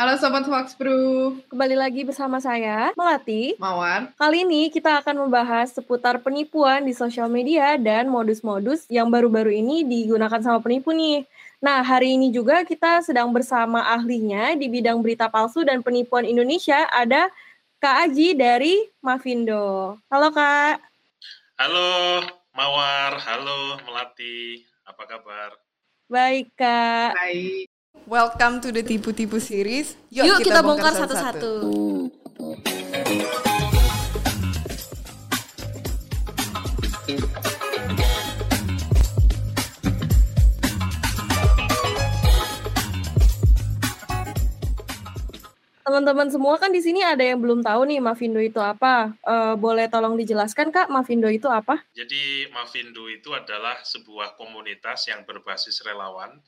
Halo Sobat Foxproof. Kembali lagi bersama saya, Melati. Mawar. Kali ini kita akan membahas seputar penipuan di sosial media dan modus-modus yang baru-baru ini digunakan sama penipu nih. Nah, hari ini juga kita sedang bersama ahlinya di bidang berita palsu dan penipuan Indonesia, ada Kak Aji dari Mavindo. Halo Kak. Halo Mawar, halo Melati, apa kabar? Baik Kak. Baik. Welcome to the tipu-tipu series. Yuk, kita, bongkar satu-satu. Teman-teman semua kan di sini ada yang belum tahu nih Mavindo itu apa. Eh, boleh tolong dijelaskan Kak, Mavindo itu apa? Jadi Mavindo itu adalah sebuah komunitas yang berbasis relawan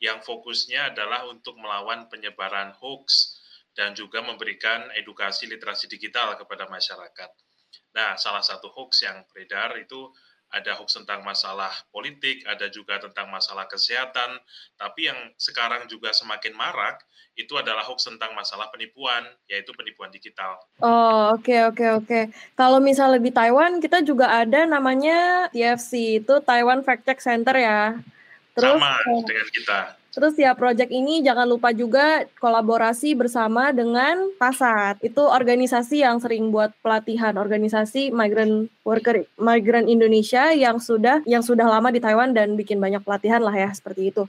yang fokusnya adalah untuk melawan penyebaran hoax dan juga memberikan edukasi literasi digital kepada masyarakat. Nah, salah satu hoax yang beredar itu ada hoax tentang masalah politik, ada juga tentang masalah kesehatan, tapi yang sekarang juga semakin marak itu adalah hoax tentang masalah penipuan, yaitu penipuan digital. Oh, oke okay, oke okay, oke. Okay. Kalau misalnya di Taiwan kita juga ada namanya TFC, itu Taiwan Fact Check Center ya. Terus, Sama dengan kita. Terus ya project ini jangan lupa juga kolaborasi bersama dengan Pasat. Itu organisasi yang sering buat pelatihan organisasi migrant worker migrant Indonesia yang sudah yang sudah lama di Taiwan dan bikin banyak pelatihan lah ya seperti itu.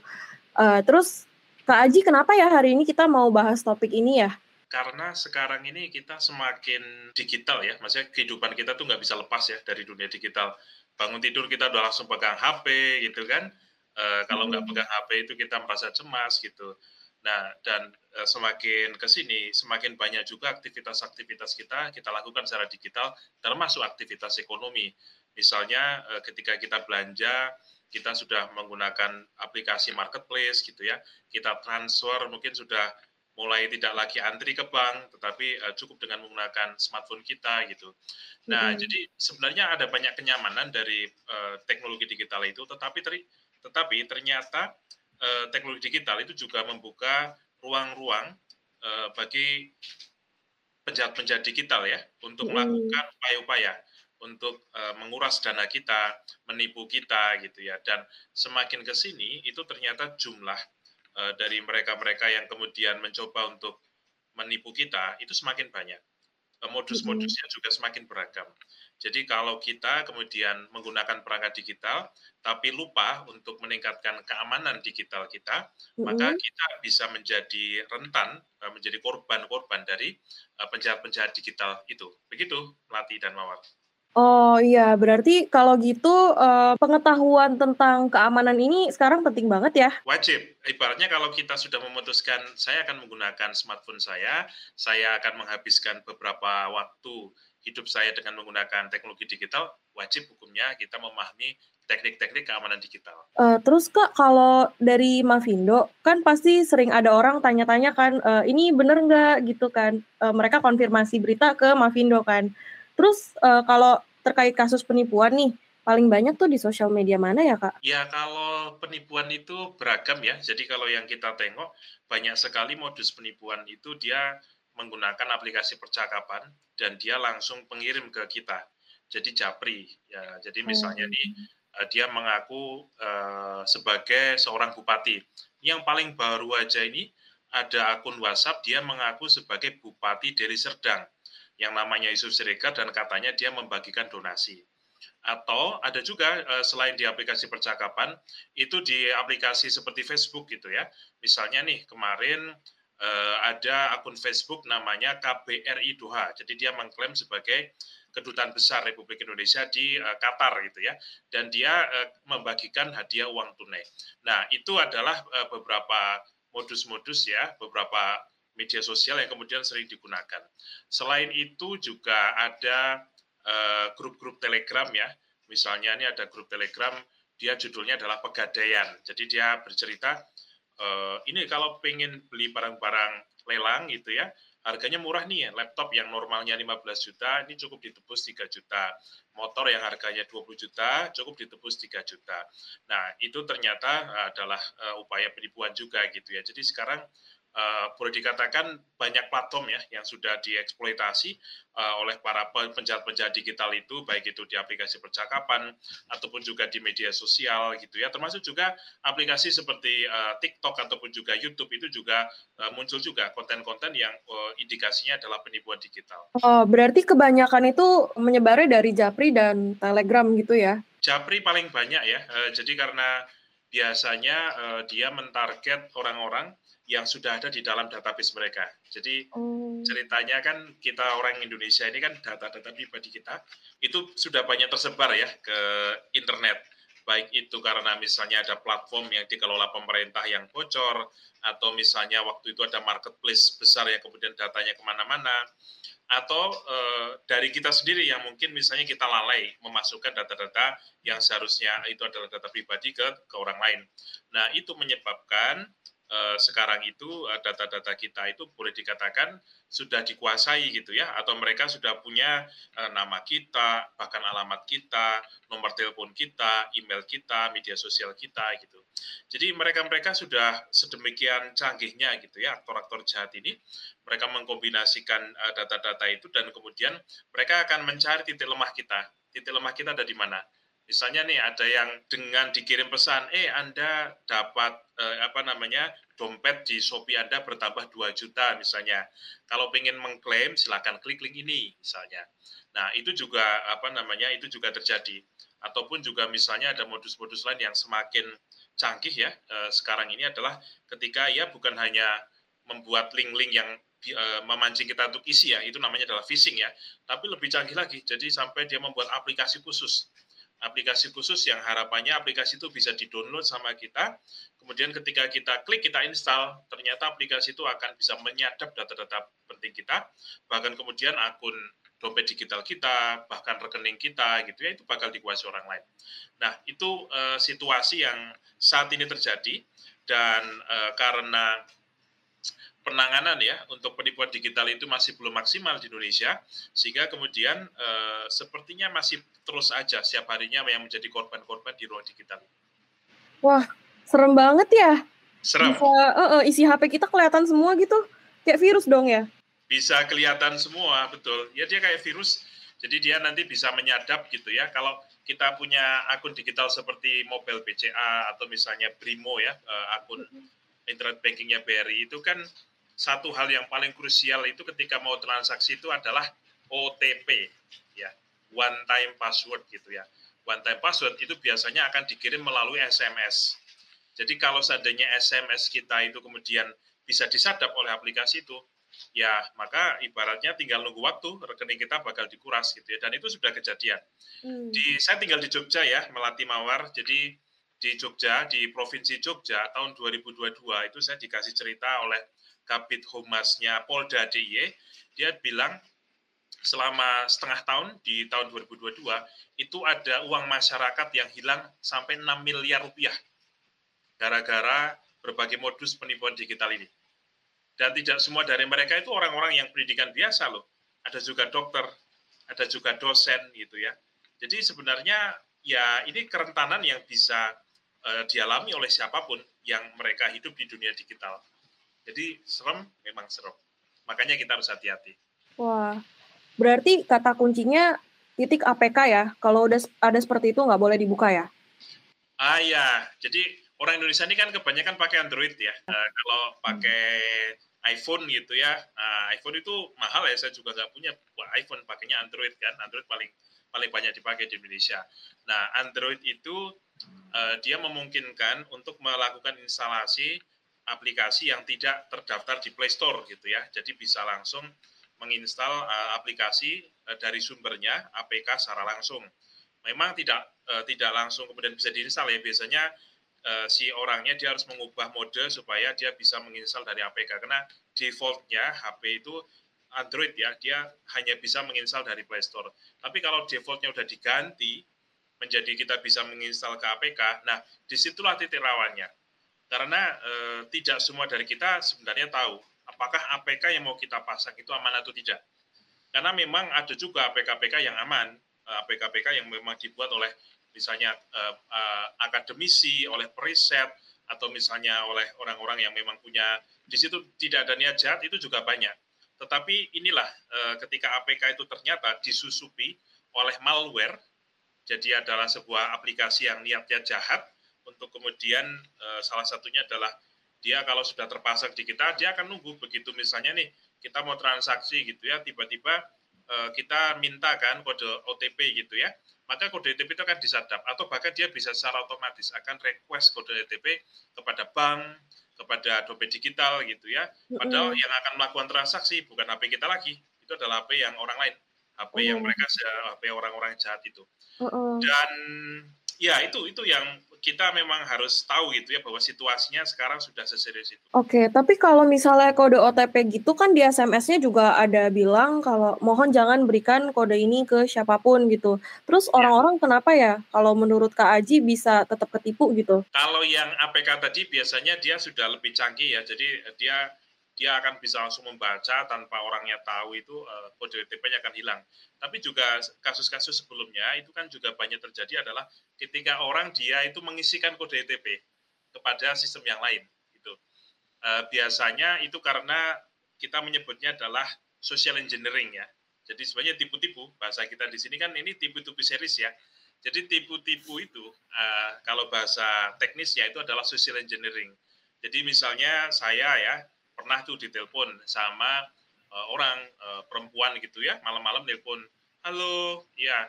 Uh, terus Kak Aji kenapa ya hari ini kita mau bahas topik ini ya? Karena sekarang ini kita semakin digital ya, maksudnya kehidupan kita tuh nggak bisa lepas ya dari dunia digital. Bangun tidur kita udah langsung pegang HP gitu kan Uh, kalau nggak hmm. pegang HP itu kita merasa cemas gitu. Nah, dan uh, semakin ke sini, semakin banyak juga aktivitas-aktivitas kita kita lakukan secara digital, termasuk aktivitas ekonomi. Misalnya uh, ketika kita belanja, kita sudah menggunakan aplikasi marketplace gitu ya. Kita transfer mungkin sudah mulai tidak lagi antri ke bank, tetapi uh, cukup dengan menggunakan smartphone kita gitu. Nah, hmm. jadi sebenarnya ada banyak kenyamanan dari uh, teknologi digital itu, tetapi teri tetapi ternyata eh, teknologi digital itu juga membuka ruang-ruang eh, bagi penjahat-penjahat digital ya untuk melakukan upaya-upaya untuk uh, menguras dana kita, menipu kita gitu ya. Dan semakin ke sini itu ternyata jumlah uh, dari mereka-mereka yang kemudian mencoba untuk menipu kita itu semakin banyak. Modus-modusnya juga semakin beragam. Jadi kalau kita kemudian menggunakan perangkat digital, tapi lupa untuk meningkatkan keamanan digital kita, mm-hmm. maka kita bisa menjadi rentan, eh, menjadi korban-korban dari eh, penjahat-penjahat digital itu. Begitu, Melati dan Mawar. Oh iya, berarti kalau gitu uh, pengetahuan tentang keamanan ini sekarang penting banget ya? Wajib. Ibaratnya kalau kita sudah memutuskan saya akan menggunakan smartphone saya, saya akan menghabiskan beberapa waktu hidup saya dengan menggunakan teknologi digital, wajib hukumnya kita memahami teknik-teknik keamanan digital. Uh, terus kak, kalau dari Mavindo, kan pasti sering ada orang tanya-tanya kan, uh, ini bener nggak gitu kan? Uh, mereka konfirmasi berita ke Mavindo kan. Terus uh, kalau terkait kasus penipuan nih, paling banyak tuh di sosial media mana ya kak? Ya kalau penipuan itu beragam ya. Jadi kalau yang kita tengok banyak sekali modus penipuan itu dia menggunakan aplikasi percakapan dan dia langsung pengirim ke kita. Jadi japri ya. Jadi misalnya nih oh. eh, dia mengaku uh, sebagai seorang bupati. Yang paling baru aja ini ada akun WhatsApp dia mengaku sebagai Bupati Deli Serdang yang namanya Yusuf Siregar dan katanya dia membagikan donasi. Atau ada juga uh, selain di aplikasi percakapan itu di aplikasi seperti Facebook gitu ya. Misalnya nih kemarin uh, ada akun Facebook namanya KBRI Doha. Jadi dia mengklaim sebagai kedutaan besar Republik Indonesia di uh, Qatar gitu ya. Dan dia uh, membagikan hadiah uang tunai. Nah, itu adalah uh, beberapa modus-modus ya, beberapa media sosial yang kemudian sering digunakan. Selain itu juga ada grup-grup uh, Telegram ya. Misalnya ini ada grup Telegram, dia judulnya adalah Pegadaian. Jadi dia bercerita uh, ini kalau pengen beli barang-barang lelang gitu ya, harganya murah nih ya, laptop yang normalnya 15 juta, ini cukup ditebus 3 juta. Motor yang harganya 20 juta, cukup ditebus 3 juta. Nah, itu ternyata adalah uh, upaya penipuan juga gitu ya. Jadi sekarang uh, boleh dikatakan banyak platform ya yang sudah dieksploitasi uh, oleh para penjahat-penjahat digital itu baik itu di aplikasi percakapan ataupun juga di media sosial gitu ya termasuk juga aplikasi seperti uh, TikTok ataupun juga YouTube itu juga uh, muncul juga konten-konten yang uh, indikasinya adalah penipuan digital. Oh, berarti kebanyakan itu menyebarnya dari Japri dan Telegram gitu ya? Japri paling banyak ya. Uh, jadi karena biasanya uh, dia mentarget orang-orang yang sudah ada di dalam database mereka. Jadi oh. ceritanya kan kita orang Indonesia ini kan data-data pribadi kita itu sudah banyak tersebar ya ke internet. Baik itu karena misalnya ada platform yang dikelola pemerintah yang bocor, atau misalnya waktu itu ada marketplace besar yang kemudian datanya ke mana-mana, atau e, dari kita sendiri yang mungkin misalnya kita lalai memasukkan data-data yang seharusnya itu adalah data pribadi ke, ke orang lain. Nah itu menyebabkan Eh, sekarang itu eh, data-data kita itu boleh dikatakan sudah dikuasai gitu ya atau mereka sudah punya eh, nama kita bahkan alamat kita nomor telepon kita email kita media sosial kita gitu. Jadi mereka-mereka sudah sedemikian canggihnya gitu ya aktor-aktor jahat ini mereka mengkombinasikan data-data itu dan kemudian mereka akan mencari titik lemah kita. Titik lemah kita ada di mana Misalnya nih ada yang dengan dikirim pesan, eh Anda dapat eh, apa namanya dompet di Shopee Anda bertambah 2 juta misalnya. Kalau pengen mengklaim silakan klik link ini misalnya. Nah itu juga apa namanya itu juga terjadi. Ataupun juga misalnya ada modus-modus lain yang semakin canggih ya eh, sekarang ini adalah ketika ya bukan hanya membuat link-link yang eh, memancing kita untuk isi ya itu namanya adalah phishing ya tapi lebih canggih lagi jadi sampai dia membuat aplikasi khusus aplikasi khusus yang harapannya aplikasi itu bisa di-download sama kita. Kemudian ketika kita klik, kita install, ternyata aplikasi itu akan bisa menyadap data-data penting kita, bahkan kemudian akun dompet digital kita, bahkan rekening kita, gitu ya, itu bakal dikuasai orang lain. Nah, itu uh, situasi yang saat ini terjadi, dan uh, karena penanganan ya untuk penipuan digital itu masih belum maksimal di Indonesia sehingga kemudian eh, sepertinya masih terus aja setiap harinya yang menjadi korban-korban di ruang digital. Wah, serem banget ya. Serem. Bisa, uh, uh, isi HP kita kelihatan semua gitu. Kayak virus dong ya. Bisa kelihatan semua, betul. Ya dia kayak virus. Jadi dia nanti bisa menyadap gitu ya. Kalau kita punya akun digital seperti mobile BCA atau misalnya Brimo ya, uh, akun internet bankingnya BRI itu kan satu hal yang paling krusial itu ketika mau transaksi itu adalah OTP ya. One time password gitu ya. One time password itu biasanya akan dikirim melalui SMS jadi kalau seandainya SMS kita itu kemudian bisa disadap oleh aplikasi itu ya maka ibaratnya tinggal nunggu waktu rekening kita bakal dikuras gitu ya. Dan itu sudah kejadian. Hmm. di saya tinggal di Jogja ya melati mawar. Jadi di Jogja di provinsi Jogja tahun 2022 itu saya dikasih cerita oleh Kabit Humasnya Polda DIY, dia bilang selama setengah tahun di tahun 2022 itu ada uang masyarakat yang hilang sampai 6 miliar rupiah gara-gara berbagai modus penipuan digital ini. Dan tidak semua dari mereka itu orang-orang yang pendidikan biasa loh. Ada juga dokter, ada juga dosen gitu ya. Jadi sebenarnya ya ini kerentanan yang bisa uh, dialami oleh siapa pun yang mereka hidup di dunia digital. Jadi serem memang serem. Makanya kita harus hati-hati. Wah, berarti kata kuncinya titik APK ya. Kalau udah ada seperti itu nggak boleh dibuka ya? Ah ya, jadi orang Indonesia ini kan kebanyakan pakai Android ya. Uh, kalau pakai iPhone gitu ya, uh, iPhone itu mahal ya. Saya juga nggak punya iPhone, pakainya Android kan. Android paling paling banyak dipakai di Indonesia. Nah, Android itu uh, dia memungkinkan untuk melakukan instalasi aplikasi yang tidak terdaftar di Play Store gitu ya. Jadi bisa langsung menginstal uh, aplikasi uh, dari sumbernya APK secara langsung. Memang tidak uh, tidak langsung kemudian bisa diinstal ya. Biasanya si orangnya dia harus mengubah mode supaya dia bisa menginstal dari APK karena defaultnya HP itu Android ya, dia hanya bisa menginstal dari Play Store. Tapi kalau defaultnya udah diganti menjadi kita bisa menginstal ke APK, nah di situlah titik rawannya karena e, tidak semua dari kita sebenarnya tahu apakah APK yang mau kita pasang itu aman atau tidak. Karena memang ada juga APK-APK yang aman, eh, APK-APK yang memang dibuat oleh misalnya e, e, akademisi, oleh periset, atau misalnya oleh orang-orang yang memang punya di situ tidak ada niat jahat itu juga banyak. Tetapi inilah eh, ketika APK itu ternyata disusupi oleh malware, jadi adalah sebuah aplikasi yang niatnya jahat untuk kemudian eh, salah satunya adalah dia kalau sudah terpasang di kita dia akan nunggu begitu. Misalnya nih kita mau transaksi gitu ya tiba-tiba eh, kita minta kan kode OTP gitu ya maka kode OTP itu akan disadap atau bahkan dia bisa secara otomatis akan request kode OTP kepada bank kepada dompet digital gitu ya. Padahal mm -hmm. yang akan melakukan transaksi bukan HP kita lagi itu adalah HP yang orang lain HP yang mereka HP orang-orang jahat itu. Dan ya itu itu yang kita memang harus tahu gitu ya bahwa situasinya sekarang sudah seserius itu. Oke, tapi kalau misalnya kode OTP gitu kan di SMS-nya juga ada bilang kalau mohon jangan berikan kode ini ke siapa pun gitu. Terus ya. orang-orang ya. kenapa ya kalau menurut Kak Aji bisa tetap ketipu gitu? Kalau yang APK tadi biasanya dia sudah lebih canggih ya. Jadi dia dia akan bisa langsung membaca tanpa orangnya tahu itu uh, kode OTP-nya akan hilang. Tapi juga kasus-kasus sebelumnya itu kan juga banyak terjadi adalah ketika orang dia itu mengisikan kode OTP kepada sistem yang lain. Itu uh, biasanya itu karena kita menyebutnya adalah social engineering ya. Jadi sebenarnya tipu-tipu bahasa kita di sini kan ini tipu-tipu series ya. Jadi tipu-tipu itu uh, kalau bahasa teknisnya itu adalah social engineering. Jadi misalnya saya ya pernah tuh ditelepon sama uh, orang uh, perempuan gitu ya. Malam-malam telepon halo ya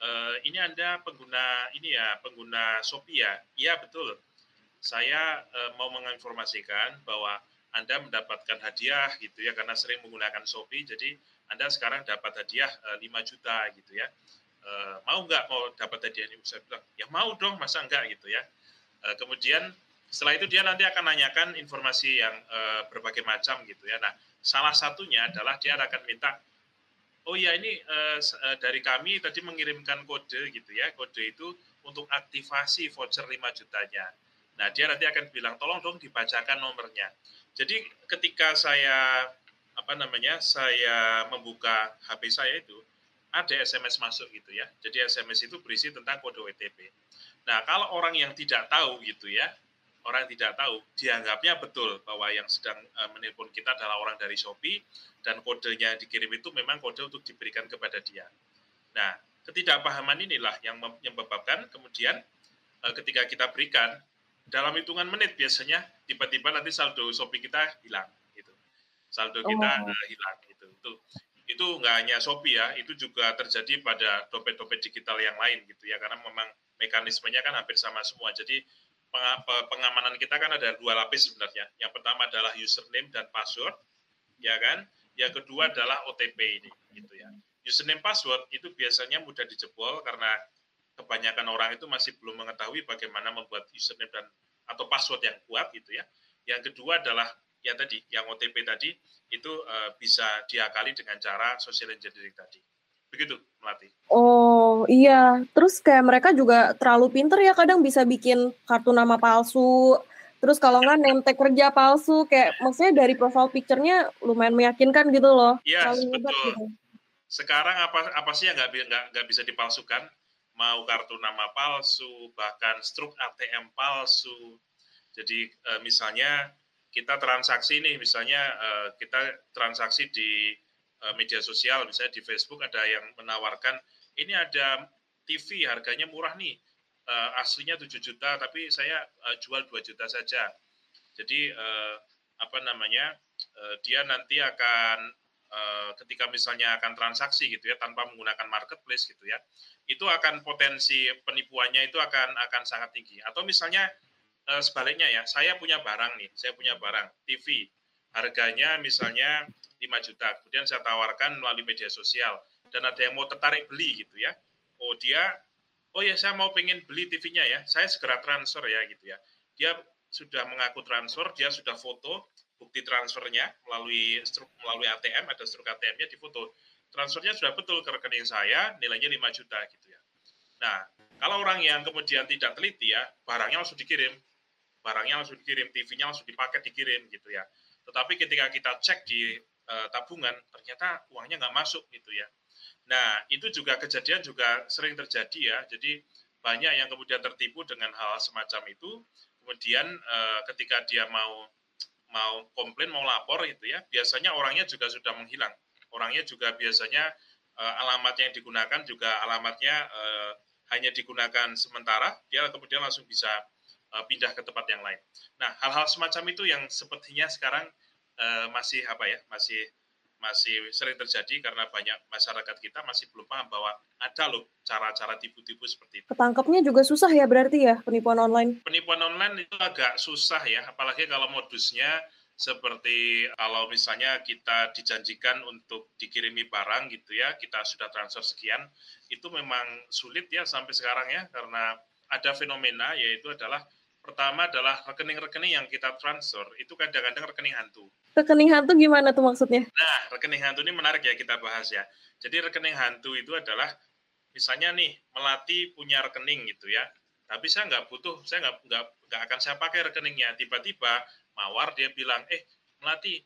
uh, ini anda pengguna ini ya pengguna Shopee ya? Iya betul. Saya uh, mau menginformasikan bahwa anda mendapatkan hadiah gitu ya karena sering menggunakan Shopee. Jadi anda sekarang dapat hadiah uh, 5 juta gitu ya. Uh, mau nggak mau dapat hadiah ini? Saya bilang ya mau dong masa enggak gitu ya. Uh, kemudian setelah itu dia nanti akan nanyakan informasi yang uh, berbagai macam gitu ya. Nah, salah satunya adalah dia akan minta, oh ya ini uh, dari kami tadi mengirimkan kode gitu ya, kode itu untuk aktivasi voucher 5 jutanya. Nah, dia nanti akan bilang, tolong dong dibacakan nomornya. Jadi ketika saya apa namanya, saya membuka HP saya itu, ada SMS masuk gitu ya. Jadi SMS itu berisi tentang kode OTP. Nah, kalau orang yang tidak tahu gitu ya, orang tidak tahu, dianggapnya betul bahwa yang sedang uh, menelpon kita adalah orang dari Shopee dan kodenya dikirim itu memang kode untuk diberikan kepada dia. Nah, ketidakpahaman inilah yang menyebabkan kemudian uh, ketika kita berikan dalam hitungan menit biasanya tiba-tiba nanti saldo Shopee kita hilang gitu. Saldo kita oh. uh, hilang gitu. Itu itu nggak hanya Shopee ya, itu juga terjadi pada dompet-dompet digital yang lain gitu ya karena memang mekanismenya kan hampir sama semua. Jadi pengamanan kita kan ada dua lapis sebenarnya. Yang pertama adalah username dan password, ya kan? Yang kedua adalah OTP ini, gitu ya. Username password itu biasanya mudah dijebol karena kebanyakan orang itu masih belum mengetahui bagaimana membuat username dan atau password yang kuat, gitu ya. Yang kedua adalah ya tadi, yang OTP tadi itu uh, bisa diakali dengan cara social engineering tadi. Begitu, Melati. Oh iya, terus kayak mereka juga terlalu pinter ya kadang bisa bikin kartu nama palsu, terus kalau nggak name tag kerja palsu, kayak maksudnya dari profile picture-nya lumayan meyakinkan gitu loh. Iya, betul. Gitu. Sekarang apa apa sih yang nggak nggak bisa dipalsukan? Mau kartu nama palsu, bahkan struk ATM palsu. Jadi eh, misalnya kita transaksi nih, misalnya eh, kita transaksi di media sosial, misalnya di Facebook ada yang menawarkan ini ada TV harganya murah nih, uh, aslinya 7 juta, tapi saya uh, jual 2 juta saja. Jadi apa namanya, dia nanti akan ketika misalnya akan transaksi gitu ya tanpa menggunakan marketplace gitu ya, itu akan potensi penipuannya itu akan akan sangat tinggi. Atau misalnya sebaliknya ya, saya punya barang nih, saya punya barang TV harganya misalnya 5 juta. Kemudian saya tawarkan melalui media sosial dan ada yang mau tertarik beli gitu ya. Oh dia, oh ya saya mau pengen beli TV-nya ya, saya segera transfer ya gitu ya. Dia sudah mengaku transfer, dia sudah foto bukti transfernya melalui struk melalui ATM, ada struk ATM-nya di foto. Transfernya sudah betul ke rekening saya, nilainya 5 juta gitu ya. Nah, kalau orang yang kemudian tidak teliti ya, barangnya langsung dikirim. Barangnya langsung dikirim, TV-nya langsung dipakai dikirim gitu ya. Tetapi ketika kita cek di uh, tabungan ternyata uangnya nggak masuk gitu ya. Nah itu juga kejadian juga sering terjadi ya. Jadi banyak yang kemudian tertipu dengan hal semacam itu. kemudian uh, ketika dia mau mau komplain mau lapor itu ya biasanya orangnya juga sudah menghilang orangnya juga biasanya uh, alamatnya yang digunakan juga alamatnya uh, hanya digunakan sementara dia kemudian langsung bisa uh, pindah ke tempat yang lain nah hal-hal semacam itu yang sepertinya sekarang uh, masih apa ya masih masih sering terjadi karena banyak masyarakat kita masih belum paham bahwa ada loh cara-cara tipu-tipu seperti itu. Ketangkepnya juga susah ya berarti ya penipuan online? Penipuan online itu agak susah ya, apalagi kalau modusnya seperti kalau misalnya kita dijanjikan untuk dikirimi barang gitu ya, kita sudah transfer sekian, itu memang sulit ya sampai sekarang ya karena ada fenomena yaitu adalah pertama adalah rekening-rekening yang kita transfer itu kadang-kadang rekening hantu. Rekening hantu gimana tuh maksudnya? Nah, rekening hantu ini menarik ya kita bahas ya. Jadi rekening hantu itu adalah misalnya nih melati punya rekening gitu ya, tapi saya nggak butuh, saya nggak nggak nggak akan saya pakai rekeningnya. Tiba-tiba mawar dia bilang, eh melati,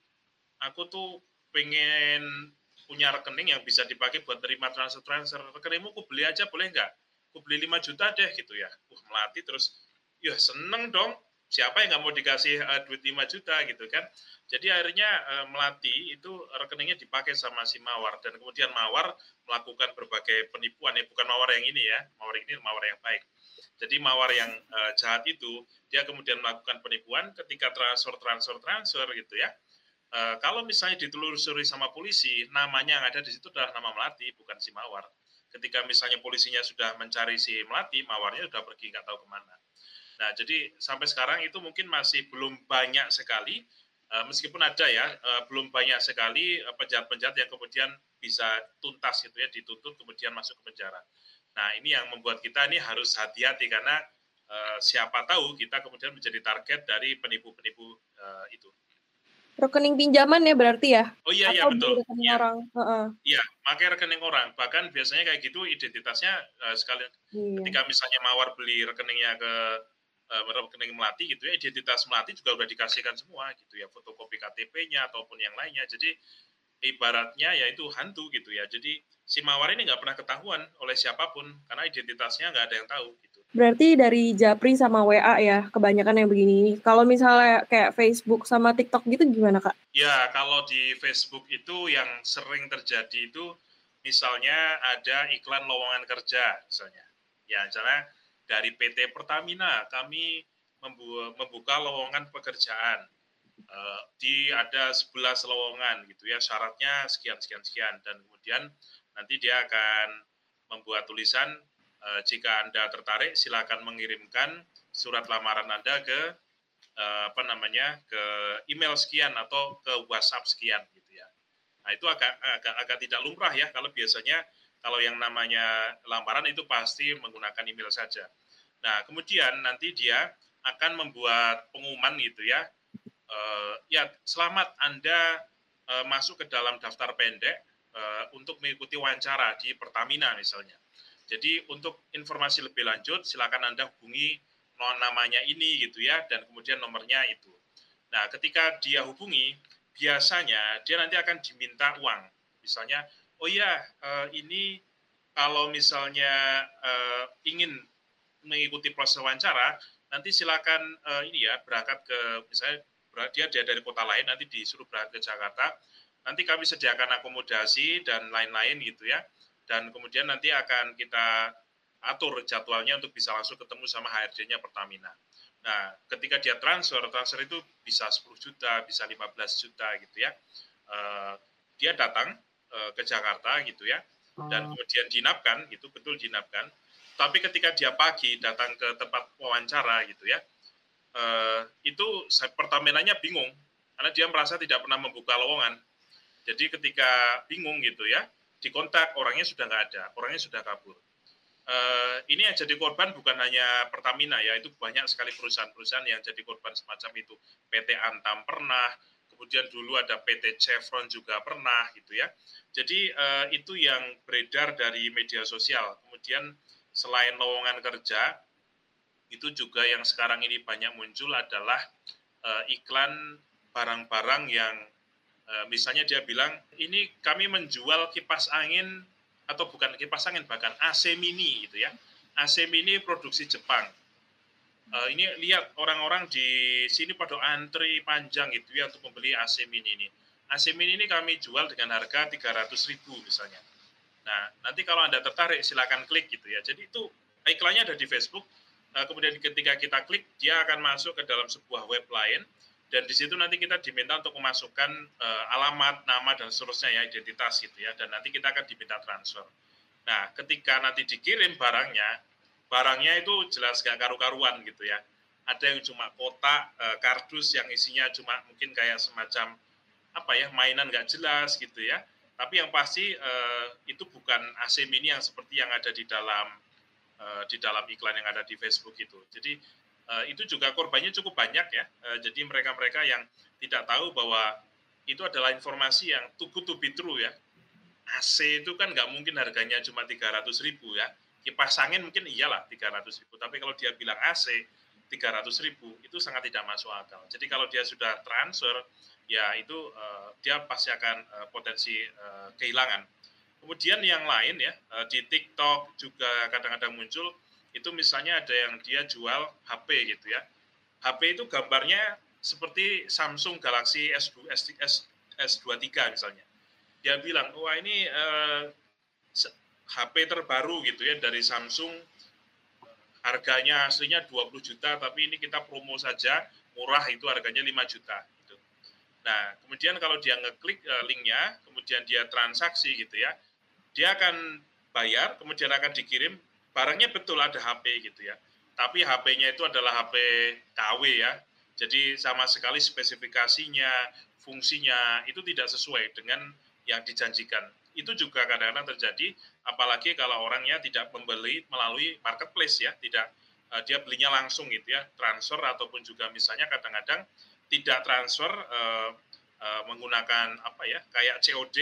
aku tuh pengen punya rekening yang bisa dipakai buat terima transfer transfer rekeningmu aku beli aja boleh nggak? Aku beli 5 juta deh gitu ya. Uh, melati terus ya seneng dong. Siapa yang nggak mau dikasih uh, duit 5 juta gitu kan? Jadi akhirnya uh, melati itu rekeningnya dipakai sama si mawar. Dan kemudian mawar melakukan berbagai penipuan ya. Bukan mawar yang ini ya. Mawar ini mawar yang baik. Jadi mawar yang uh, jahat itu dia kemudian melakukan penipuan ketika transfer transfer transfer gitu ya. Uh, kalau misalnya ditelusuri sama polisi namanya yang ada di situ adalah nama melati bukan si mawar. Ketika misalnya polisinya sudah mencari si melati mawarnya sudah pergi nggak tahu ke mana Nah, jadi sampai sekarang itu mungkin masih belum banyak sekali, uh, meskipun ada ya, uh, belum banyak sekali penjahat-penjahat yang kemudian bisa tuntas gitu ya, dituntut kemudian masuk ke penjara. Nah, ini yang membuat kita ini harus hati-hati karena uh, siapa tahu kita kemudian menjadi target dari penipu-penipu uh, itu. Rekening pinjaman ya berarti ya? Oh iya iya betul. Rekening ya. orang. Uh-uh. Iya, pakai rekening orang. Bahkan biasanya kayak gitu identitasnya uh, sekali iya. ketika misalnya mawar beli rekeningnya ke uh, rekening melati gitu ya identitas melati juga udah dikasihkan semua gitu ya fotokopi KTP-nya ataupun yang lainnya. Jadi ibaratnya ya itu hantu gitu ya. Jadi si mawar ini nggak pernah ketahuan oleh siapa pun karena identitasnya nggak ada yang tahu gitu. Berarti dari Japri sama WA ya kebanyakan yang begini. Kalau misalnya kayak Facebook sama TikTok gitu gimana kak? Ya kalau di Facebook itu yang sering terjadi itu misalnya ada iklan lowongan kerja misalnya. Ya misalnya dari PT Pertamina kami membuka lowongan pekerjaan. Uh, di ada 11 lowongan gitu ya syaratnya sekian sekian sekian. Dan kemudian nanti dia akan membuat tulisan uh, jika anda tertarik silakan mengirimkan surat lamaran anda ke uh, apa namanya ke email sekian atau ke WhatsApp sekian gitu ya. Nah itu agak agak agak tidak lumrah ya kalau biasanya kalau yang namanya lamaran itu pasti menggunakan email saja. Nah, kemudian nanti dia akan membuat pengumuman gitu ya. Uh, ya, selamat Anda uh, masuk ke dalam daftar pendek uh, untuk mengikuti wawancara di Pertamina misalnya. Jadi untuk informasi lebih lanjut silakan Anda hubungi namanya ini gitu ya dan kemudian nomornya itu. Nah, ketika dia hubungi, biasanya dia nanti akan diminta uang. Misalnya oh ya uh, ini kalau misalnya uh, ingin mengikuti proses wawancara, nanti silakan uh, ini ya berangkat ke misalnya dia dia dari kota lain nanti disuruh berangkat ke Jakarta. Nanti kami sediakan akomodasi dan lain-lain gitu ya. Dan kemudian nanti akan kita atur jadwalnya untuk bisa langsung ketemu sama HRD-nya Pertamina. Nah, ketika dia transfer, transfer itu bisa 10 juta, bisa 15 juta gitu ya. Uh, dia datang Eh, ke Jakarta gitu ya. Dan oh. kemudian dinapkan gitu betul dinapkan. Tapi ketika dia pagi datang ke tempat wawancara gitu ya uh, itu pertaminanya bingung. Karena dia merasa tidak pernah membuka lowongan. Jadi ketika bingung gitu ya dikontak orangnya sudah nggak ada orangnya sudah kabur. Uh, ini yang jadi korban bukan hanya Pertamina ya itu banyak sekali perusahaan-perusahaan yang jadi korban semacam itu. PT Antam pernah kemudian dulu ada PT Chevron juga pernah gitu ya. Jadi uh, itu yang beredar dari media sosial. Kemudian selain lowongan kerja, itu juga yang sekarang ini banyak muncul adalah uh, iklan barang-barang yang uh, misalnya dia bilang ini kami menjual kipas angin atau bukan kipas angin bahkan AC mini gitu ya. AC mini produksi Jepang. Uh, ini lihat orang-orang di sini pada antri panjang gitu ya untuk membeli AC mini ini. AC mini ini kami jual dengan harga 300 ribu misalnya. Nah, nanti kalau Anda tertarik silakan klik gitu ya. Jadi itu iklannya ada di Facebook. Uh, kemudian ketika kita klik, dia akan masuk ke dalam sebuah web lain dan di situ nanti kita diminta untuk memasukkan uh, alamat, nama dan seterusnya ya identitas gitu ya dan nanti kita akan diminta transfer. Nah, ketika nanti dikirim barangnya, barangnya itu jelas gak karu-karuan gitu ya. Ada yang cuma kotak uh, kardus yang isinya cuma mungkin kayak semacam apa ya mainan gak jelas gitu ya. Tapi yang pasti uh, itu bukan AC mini yang seperti yang ada di dalam uh, di dalam iklan yang ada di Facebook itu. Jadi itu juga korbannya cukup banyak ya. Jadi mereka-mereka yang tidak tahu bahwa itu adalah informasi yang too good to be true ya. AC itu kan nggak mungkin harganya cuma 300 ribu ya. Kipas angin mungkin iyalah 300 ribu. Tapi kalau dia bilang AC 300 ribu itu sangat tidak masuk akal. Jadi kalau dia sudah transfer ya itu uh, dia pasti akan uh, potensi uh, kehilangan. Kemudian yang lain ya uh, di TikTok juga kadang-kadang muncul itu misalnya ada yang dia jual HP gitu ya. HP itu gambarnya seperti Samsung Galaxy S2, S, S, S23 misalnya. Dia bilang, wah ini eh, HP terbaru gitu ya dari Samsung, harganya aslinya 20 juta, tapi ini kita promo saja, murah itu harganya 5 juta. Gitu. Nah, kemudian kalau dia ngeklik eh, linknya, kemudian dia transaksi gitu ya, dia akan bayar, kemudian akan dikirim barangnya betul ada HP gitu ya. Tapi HP-nya itu adalah HP KW ya. Jadi sama sekali spesifikasinya, fungsinya itu tidak sesuai dengan yang dijanjikan. Itu juga kadang-kadang terjadi apalagi kalau orangnya tidak membeli melalui marketplace ya, tidak uh, dia belinya langsung gitu ya, transfer ataupun juga misalnya kadang-kadang tidak transfer uh, uh, menggunakan apa ya, kayak COD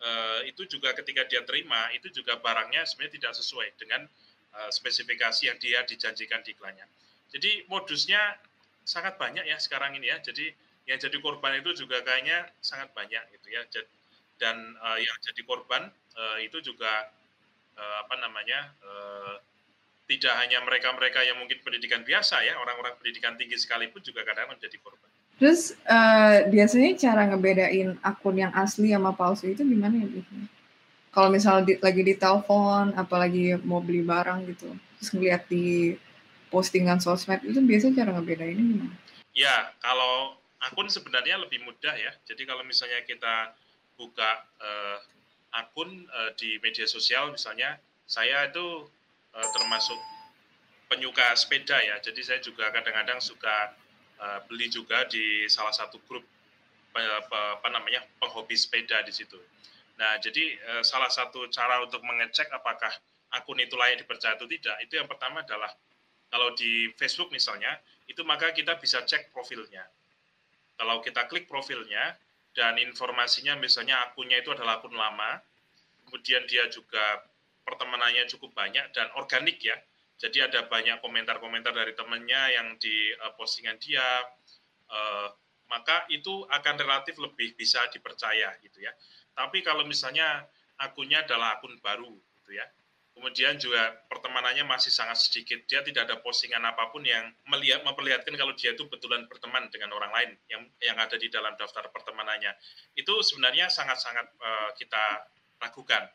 uh, itu juga ketika dia terima itu juga barangnya sebenarnya tidak sesuai dengan uh, spesifikasi yang dia dijanjikan di iklannya. Jadi modusnya sangat banyak ya sekarang ini ya. Jadi yang jadi korban itu juga kayaknya sangat banyak gitu ya. Dan uh, yang jadi korban uh, itu juga uh, apa namanya uh, tidak hanya mereka-mereka yang mungkin pendidikan biasa ya, orang-orang pendidikan tinggi sekalipun juga kadang menjadi korban. Terus uh, biasanya cara ngebedain akun yang asli sama palsu itu gimana ya biasanya? Kalau misalnya di, lagi di telepon, apalagi mau beli barang gitu, terus ngeliat di postingan sosmed itu biasanya cara ngebedainnya gimana? Ya, kalau akun sebenarnya lebih mudah ya. Jadi kalau misalnya kita buka uh, akun uh, di media sosial misalnya, saya itu uh, termasuk penyuka sepeda ya. Jadi saya juga kadang-kadang suka uh, beli juga di salah satu grup apa, namanya penghobi sepeda di situ. Nah, jadi uh, salah satu cara untuk mengecek apakah akun itu layak dipercaya atau tidak, itu yang pertama adalah kalau di Facebook misalnya, itu maka kita bisa cek profilnya. Kalau kita klik profilnya dan informasinya misalnya akunnya itu adalah akun lama, kemudian dia juga pertemanannya cukup banyak dan organik ya, jadi ada banyak komentar-komentar dari temannya yang di uh, postingan dia, uh, maka itu akan relatif lebih bisa dipercaya gitu ya. Tapi kalau misalnya akunnya adalah akun baru gitu ya, kemudian juga pertemanannya masih sangat sedikit, dia tidak ada postingan apa pun yang melihat memperlihatkan kalau dia itu betulan berteman dengan orang lain yang yang ada di dalam daftar pertemanannya. Itu sebenarnya sangat-sangat uh, kita ragukan.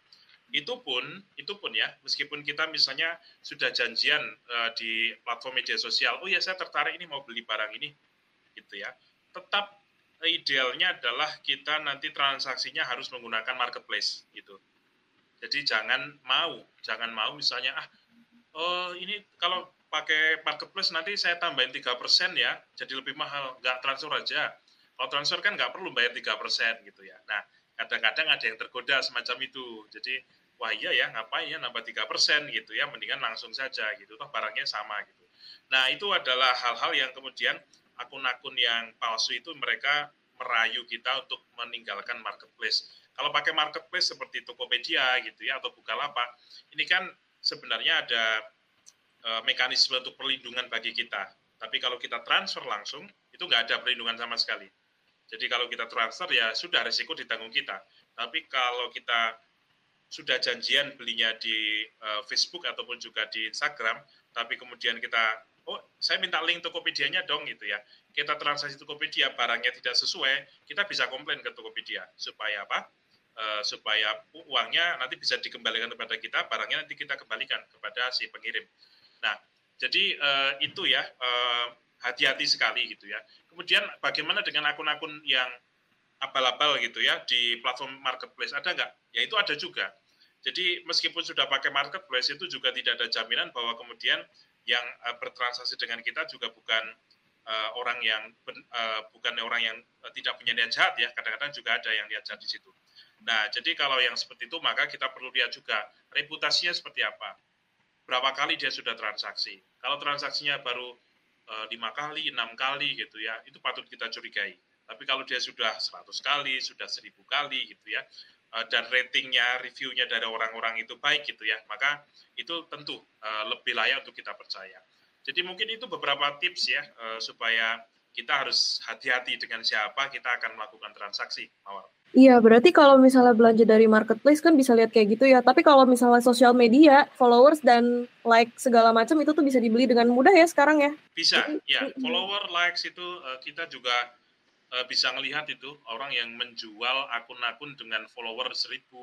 Itu pun itu pun ya meskipun kita misalnya sudah janjian uh, di platform media sosial oh ya saya tertarik ini mau beli barang ini gitu ya. Tetap idealnya adalah kita nanti transaksinya harus menggunakan marketplace gitu jadi jangan mau jangan mau misalnya ah oh ini kalau pakai marketplace nanti saya tambahin tiga persen ya jadi lebih mahal. Nggak transfer aja. Kalau transfer kan nggak perlu bayar tiga persen gitu ya. Nah kadang-kadang ada yang tergoda semacam itu. Jadi wah iya ya ngapain ya nambah tiga persen gitu ya mendingan langsung saja gitu toh barangnya sama gitu. Nah itu adalah hal-hal yang kemudian akun-akun yang palsu itu mereka merayu kita untuk meninggalkan marketplace kalau pakai marketplace seperti Tokopedia gitu ya atau Bukalapak ini kan sebenarnya ada e, mekanisme untuk perlindungan bagi kita tapi kalau kita transfer langsung itu nggak ada perlindungan sama sekali jadi kalau kita transfer ya sudah resiko ditanggung kita tapi kalau kita sudah janjian belinya di uh, Facebook ataupun juga di Instagram, tapi kemudian kita oh saya minta link Tokopedia-nya dong gitu ya. Kita transaksi Tokopedia, barangnya tidak sesuai, kita bisa komplain ke Tokopedia supaya apa? Uh, supaya uangnya nanti bisa dikembalikan kepada kita, barangnya nanti kita kembalikan kepada si pengirim. Nah, jadi uh, itu ya hati-hati uh, sekali gitu ya. Kemudian bagaimana dengan akun-akun yang abal-abal gitu ya di platform marketplace ada nggak? Ya itu ada juga. Jadi meskipun sudah pakai marketplace itu juga tidak ada jaminan bahwa kemudian yang bertransaksi dengan kita juga bukan orang yang bukan orang yang tidak punya niat jahat ya kadang-kadang juga ada yang niat jahat di situ. Nah jadi kalau yang seperti itu maka kita perlu lihat juga reputasinya seperti apa, berapa kali dia sudah transaksi. Kalau transaksinya baru lima uh, kali, enam kali gitu ya, itu patut kita curigai. Tapi kalau dia sudah 100 kali, sudah 1000 kali gitu ya, Eh, dan ratingnya, reviewnya dari orang-orang itu baik gitu ya, maka itu tentu uh, lebih layak untuk kita percaya. Jadi mungkin itu beberapa tips ya supaya kita harus hati-hati dengan siapa kita akan melakukan transaksi, Mawar. Iya, berarti kalau misalnya belanja dari marketplace kan bisa lihat kayak gitu ya. Tapi kalau misalnya sosial media, followers dan like segala macam itu tuh bisa dibeli dengan mudah ya sekarang ya? Bisa, ya. Follower, likes itu uh, kita juga uh, bisa melihat itu orang yang menjual akun-akun dengan follower 1000,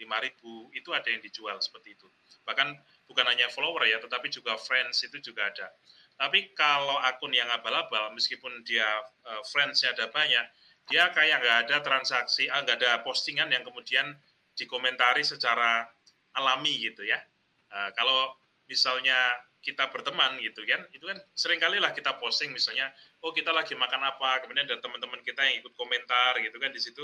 5000 itu ada yang dijual seperti itu. Bahkan bukan hanya follower ya, tetapi juga friends itu juga ada. Tapi kalau akun yang abal-abal, meskipun dia uh, friends-nya ada banyak, dia kayak nggak ada transaksi, ah, nggak ada postingan yang kemudian dikomentari secara alami gitu ya. Uh, kalau misalnya kita berteman gitu kan itu kan sering kali lah kita posting misalnya oh kita lagi makan apa? Kemudian ada teman-teman kita yang ikut komentar gitu kan di situ.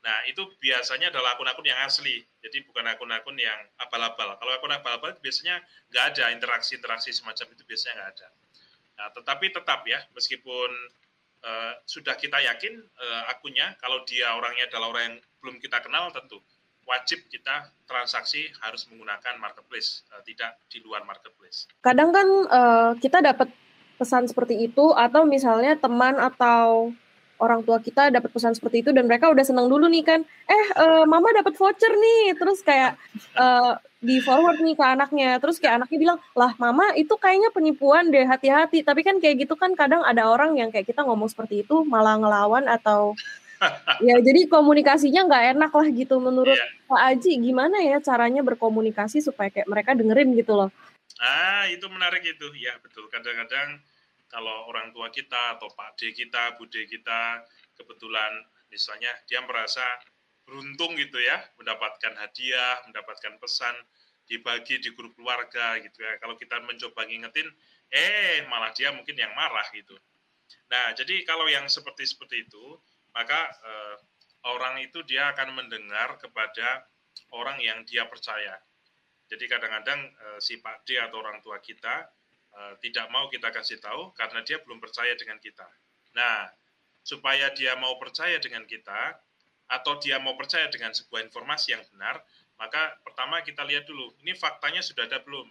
Nah itu biasanya adalah akun-akun yang asli jadi bukan akun-akun yang abal-abal. Kalau akun abal-abal biasanya nggak ada interaksi-interaksi semacam itu biasanya nggak ada. Nah tetapi tetap ya meskipun uh, sudah kita yakin uh, akunnya kalau dia orangnya adalah orang yang belum kita kenal tentu wajib kita transaksi harus menggunakan marketplace, uh, tidak di luar marketplace. Kadang kan uh, kita dapat pesan seperti itu atau misalnya teman atau orang tua kita dapat pesan seperti itu dan mereka udah seneng dulu nih kan, eh uh, mama dapat voucher nih, terus kayak uh, di forward nih ke anaknya, terus kayak anaknya bilang lah mama itu kayaknya penipuan deh hati-hati, tapi kan kayak gitu kan kadang ada orang yang kayak kita ngomong seperti itu malah ngelawan atau ya jadi komunikasinya nggak enak lah gitu menurut yeah. Pak Aji. Gimana ya caranya berkomunikasi supaya kayak mereka dengerin gitu loh? Ah itu menarik itu. Ya betul. Kadang-kadang kalau orang tua kita atau Pak D kita Bude kita kebetulan misalnya dia merasa beruntung gitu ya mendapatkan hadiah mendapatkan pesan dibagi di grup keluarga gitu ya kalau kita mencoba ngingetin eh malah dia mungkin yang marah gitu nah jadi kalau yang seperti seperti itu maka eh, orang itu dia akan mendengar kepada orang yang dia percaya. Jadi kadang-kadang eh, si Pak D atau orang tua kita eh, tidak mau kita kasih tahu karena dia belum percaya dengan kita. Nah, supaya dia mau percaya dengan kita atau dia mau percaya dengan sebuah informasi yang benar, maka pertama kita lihat dulu, ini faktanya sudah ada belum?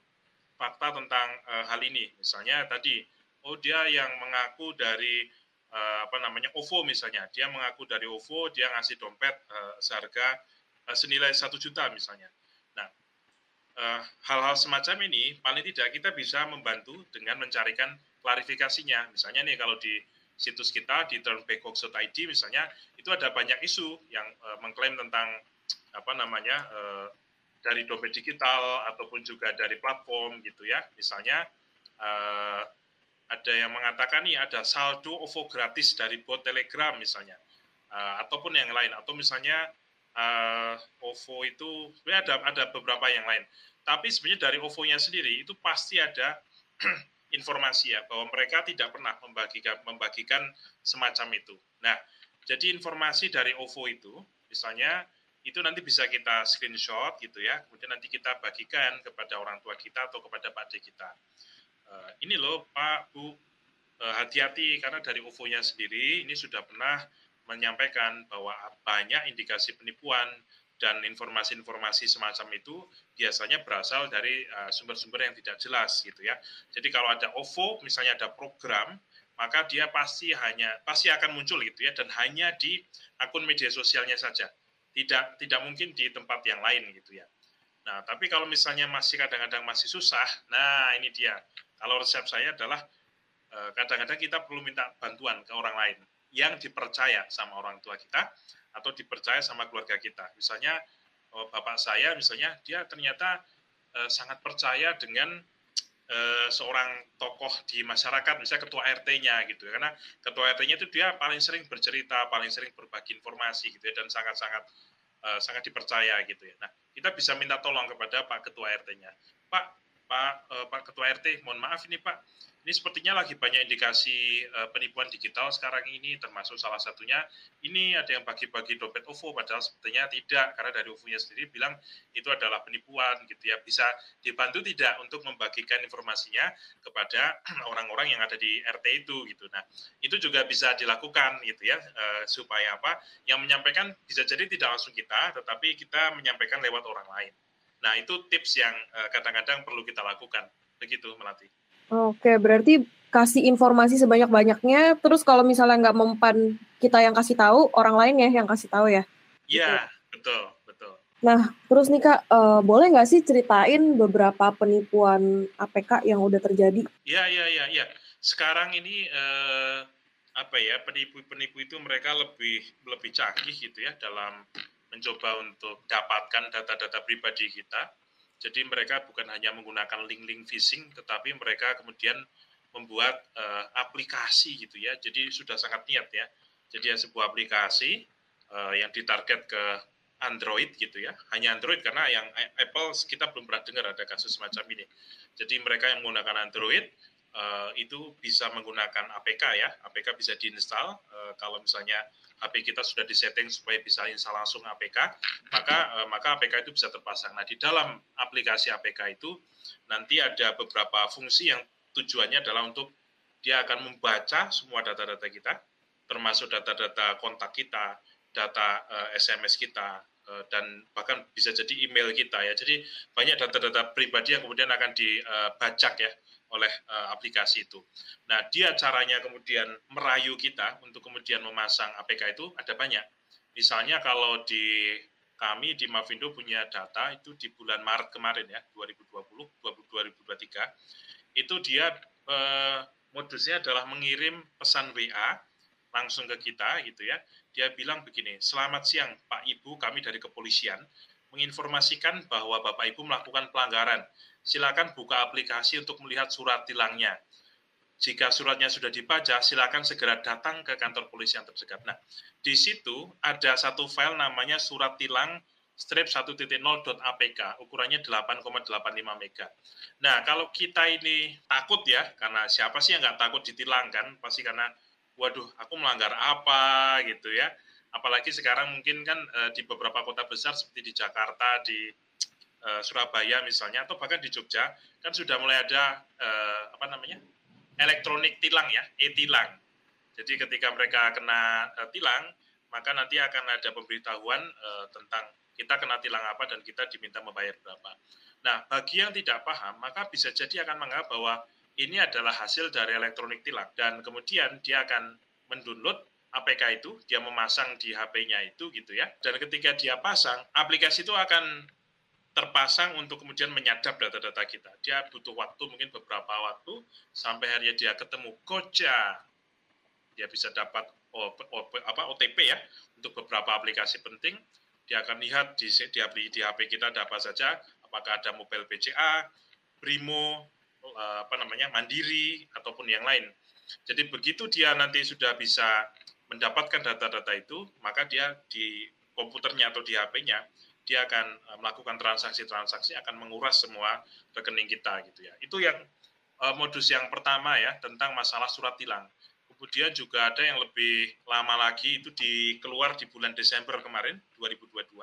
Fakta tentang uh, hal ini. Misalnya tadi, oh dia yang mengaku dari uh, apa namanya OVO misalnya dia mengaku dari OVO dia ngasih dompet uh, seharga uh, senilai satu juta misalnya nah hal-hal semacam ini paling tidak kita bisa membantu dengan mencarikan klarifikasinya misalnya nih kalau di situs kita di turnbackhawk.id misalnya itu ada banyak isu yang uh, mengklaim tentang apa namanya uh, dari dompet digital ataupun juga dari platform gitu ya misalnya uh, ada yang mengatakan nih ada saldo OVO gratis dari bot Telegram misalnya, uh, ataupun yang lain, atau misalnya uh, OVO itu sebenarnya ada ada beberapa yang lain. Tapi sebenarnya dari OVO-nya sendiri itu pasti ada informasi ya bahwa mereka tidak pernah membagikan membagikan semacam itu. Nah, jadi informasi dari OVO itu misalnya itu nanti bisa kita screenshot gitu ya, kemudian nanti kita bagikan kepada orang tua kita atau kepada Pak D kita. Eh, ini loh Pak Bu eh, hati-hati karena dari UFO-nya sendiri ini sudah pernah menyampaikan bahwa banyak indikasi penipuan dan informasi-informasi semacam itu biasanya berasal dari eh, sumber-sumber yang tidak jelas gitu ya. Jadi kalau ada OVO misalnya ada program maka dia pasti hanya pasti akan muncul gitu ya dan hanya di akun media sosialnya saja. Tidak tidak mungkin di tempat yang lain gitu ya. Nah, tapi kalau misalnya masih kadang-kadang masih susah, nah ini dia. Kalau resep saya adalah eh, kadang-kadang kita perlu minta bantuan ke orang lain yang dipercaya sama orang tua kita atau dipercaya sama keluarga kita. Misalnya oh, bapak saya, misalnya dia ternyata eh, sangat percaya dengan eh, seorang tokoh di masyarakat, misalnya ketua RT-nya gitu, karena ketua RT-nya itu dia paling sering bercerita, paling sering berbagi informasi gitu ya, dan sangat-sangat uh, sangat dipercaya gitu ya. Nah, kita bisa minta tolong kepada Pak Ketua RT-nya. Pak, Pak, uh, Pak Ketua RT, mohon maaf ini Pak, ini sepertinya lagi banyak indikasi uh, penipuan digital sekarang ini, termasuk salah satunya ini ada yang bagi-bagi dompet OVO, padahal sepertinya tidak, karena dari OVO-nya sendiri bilang itu adalah penipuan, gitu ya. Bisa dibantu tidak untuk membagikan informasinya kepada orang-orang yang ada di RT itu, gitu. Nah, itu juga bisa dilakukan, gitu ya, uh, supaya apa? Yang menyampaikan bisa jadi tidak langsung kita, tetapi kita menyampaikan lewat orang lain. Nah, itu tips yang kadang-kadang uh, perlu kita lakukan. Begitu, Melati. Oke, berarti kasih informasi sebanyak-banyaknya. Terus kalau misalnya nggak mempan kita yang kasih tahu, orang lain ya yang kasih tahu ya? Iya, betul, betul. Nah, terus nih kak, uh, boleh nggak sih ceritain beberapa penipuan APK yang udah terjadi? Iya, iya, iya, iya. Sekarang ini uh, apa ya penipu-penipu itu mereka lebih lebih canggih gitu ya dalam mencoba untuk dapatkan data-data pribadi kita jadi mereka bukan hanya menggunakan link-link phishing, tetapi mereka kemudian membuat uh, aplikasi gitu ya. Jadi sudah sangat niat ya. Jadi ya sebuah aplikasi uh, yang ditarget ke Android gitu ya. Hanya Android karena yang Apple kita belum pernah dengar ada kasus semacam ini. Jadi mereka yang menggunakan Android uh, itu bisa menggunakan APK ya. APK bisa diinstal uh, kalau misalnya HP kita sudah disetting supaya bisa install langsung APK, maka uh, maka APK itu bisa terpasang. Nah, di dalam aplikasi APK itu nanti ada beberapa fungsi yang tujuannya adalah untuk dia akan membaca semua data-data kita, termasuk data-data kontak kita, data eh, SMS kita, dan bahkan bisa jadi email kita ya. Jadi banyak data-data pribadi yang kemudian akan dibacak ya oleh uh, aplikasi itu. Nah, dia caranya kemudian merayu kita untuk kemudian memasang APK itu ada banyak. Misalnya kalau di kami di Mavindo punya data itu di bulan Maret kemarin ya 2020 2023 itu dia eh, modusnya adalah mengirim pesan WA langsung ke kita gitu ya dia bilang begini selamat siang Pak Ibu kami dari kepolisian menginformasikan bahwa Bapak Ibu melakukan pelanggaran silakan buka aplikasi untuk melihat surat tilangnya. Jika suratnya sudah dibaca, silakan segera datang ke kantor polisi yang terdekat. Nah, di situ ada satu file namanya surat tilang strip 1.0.apk, ukurannya 8,85 mega. Nah, kalau kita ini takut ya, karena siapa sih yang nggak takut ditilang kan? Pasti karena, waduh, aku melanggar apa gitu ya. Apalagi sekarang mungkin kan eh, di beberapa kota besar seperti di Jakarta, di uh, Surabaya misalnya atau bahkan di Jogja kan sudah mulai ada uh, apa namanya elektronik tilang ya e-tilang jadi ketika mereka kena uh, tilang maka nanti akan ada pemberitahuan uh, tentang kita kena tilang apa dan kita diminta membayar berapa. Nah, bagi yang tidak paham, maka bisa jadi akan menganggap bahwa ini adalah hasil dari elektronik tilang dan kemudian dia akan mendownload APK itu, dia memasang di HP-nya itu gitu ya. Dan ketika dia pasang, aplikasi itu akan terpasang untuk kemudian menyadap data-data kita. Dia butuh waktu mungkin beberapa waktu sampai akhirnya dia ketemu Koja. Dia bisa dapat apa OTP ya untuk beberapa aplikasi penting. Dia akan lihat di di, di HP kita ada apa saja, apakah ada mobile BCA, Brimo, eh, apa namanya Mandiri ataupun yang lain. Jadi begitu dia nanti sudah bisa mendapatkan data-data itu, maka dia di komputernya atau di HP-nya dia akan uh, melakukan transaksi-transaksi akan menguras semua rekening kita gitu ya. Itu yang uh, modus yang pertama ya tentang masalah surat tilang. Kemudian juga ada yang lebih lama lagi itu di keluar di bulan Desember kemarin 2022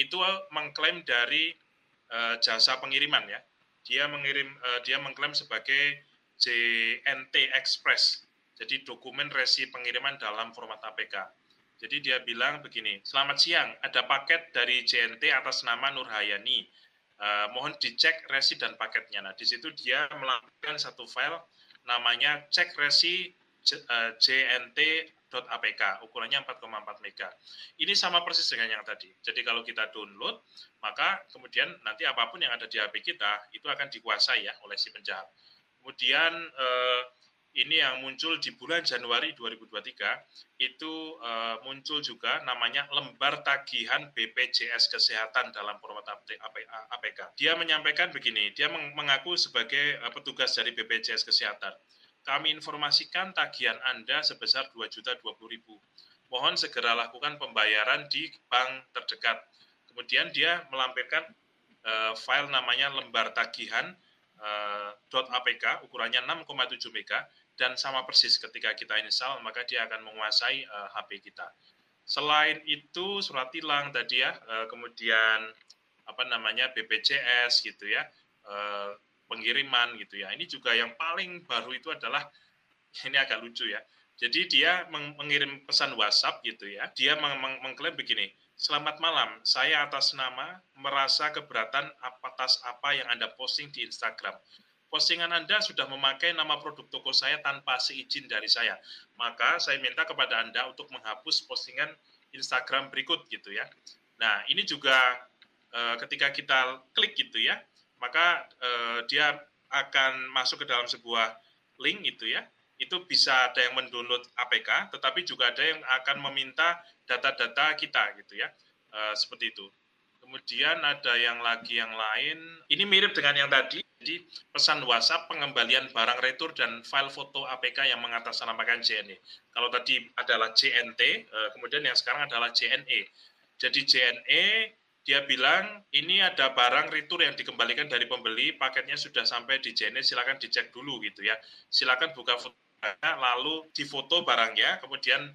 itu mengklaim dari uh, jasa pengiriman ya. Dia mengirim uh, dia mengklaim sebagai JNT Express. Jadi dokumen resi pengiriman dalam format APK jadi dia bilang begini, selamat siang, ada paket dari JNT atas nama Nurhayani. Uh, mohon dicek resi dan paketnya. Nah, di situ dia melakukan satu file namanya cek resi JNT .apk ukurannya 4,4 mega. Ini sama persis dengan yang tadi. Jadi kalau kita download, maka kemudian nanti apa pun yang ada di HP kita itu akan dikuasai ya oleh si penjahat. Kemudian eh, ini yang muncul di bulan Januari 2023 itu eh, muncul juga namanya lembar tagihan BPJS Kesehatan dalam format APK. Dia menyampaikan begini, dia mengaku sebagai eh, petugas dari BPJS Kesehatan kami informasikan tagihan Anda sebesar Rp2.020.000. Mohon segera lakukan pembayaran di bank terdekat. Kemudian dia melampirkan uh, file namanya lembar tagihan uh, .apk ukurannya 6,7 MB dan sama persis ketika kita install maka dia akan menguasai uh, eh, HP kita. Selain itu surat tilang tadi ya, uh, kemudian apa namanya BPJS gitu ya, uh, pengiriman gitu ya. Ini juga yang paling baru itu adalah ini agak lucu ya. Jadi dia mengirim pesan WhatsApp gitu ya. Dia meng mengklaim begini, Selamat malam, saya atas nama merasa keberatan atas apa yang Anda posting di Instagram. Postingan Anda sudah memakai nama produk toko saya tanpa seizin dari saya. Maka saya minta kepada Anda untuk menghapus postingan Instagram berikut gitu ya. Nah, ini juga eh, ketika kita klik gitu ya, maka uh, dia akan masuk ke dalam sebuah link itu ya. Itu bisa ada yang mendownload APK tetapi juga ada yang akan meminta data-data kita gitu ya. Uh, seperti itu. Kemudian ada yang lagi yang lain. Ini mirip dengan yang tadi jadi pesan WhatsApp pengembalian barang retur dan file foto APK yang mengatasnamakan JNE kalau tadi adalah JNT eh, kemudian yang sekarang adalah JNE jadi JNE dia bilang ini ada barang retur yang dikembalikan dari pembeli, paketnya sudah sampai di JNE, silakan dicek dulu gitu ya. Silakan buka foto lalu difoto barangnya, kemudian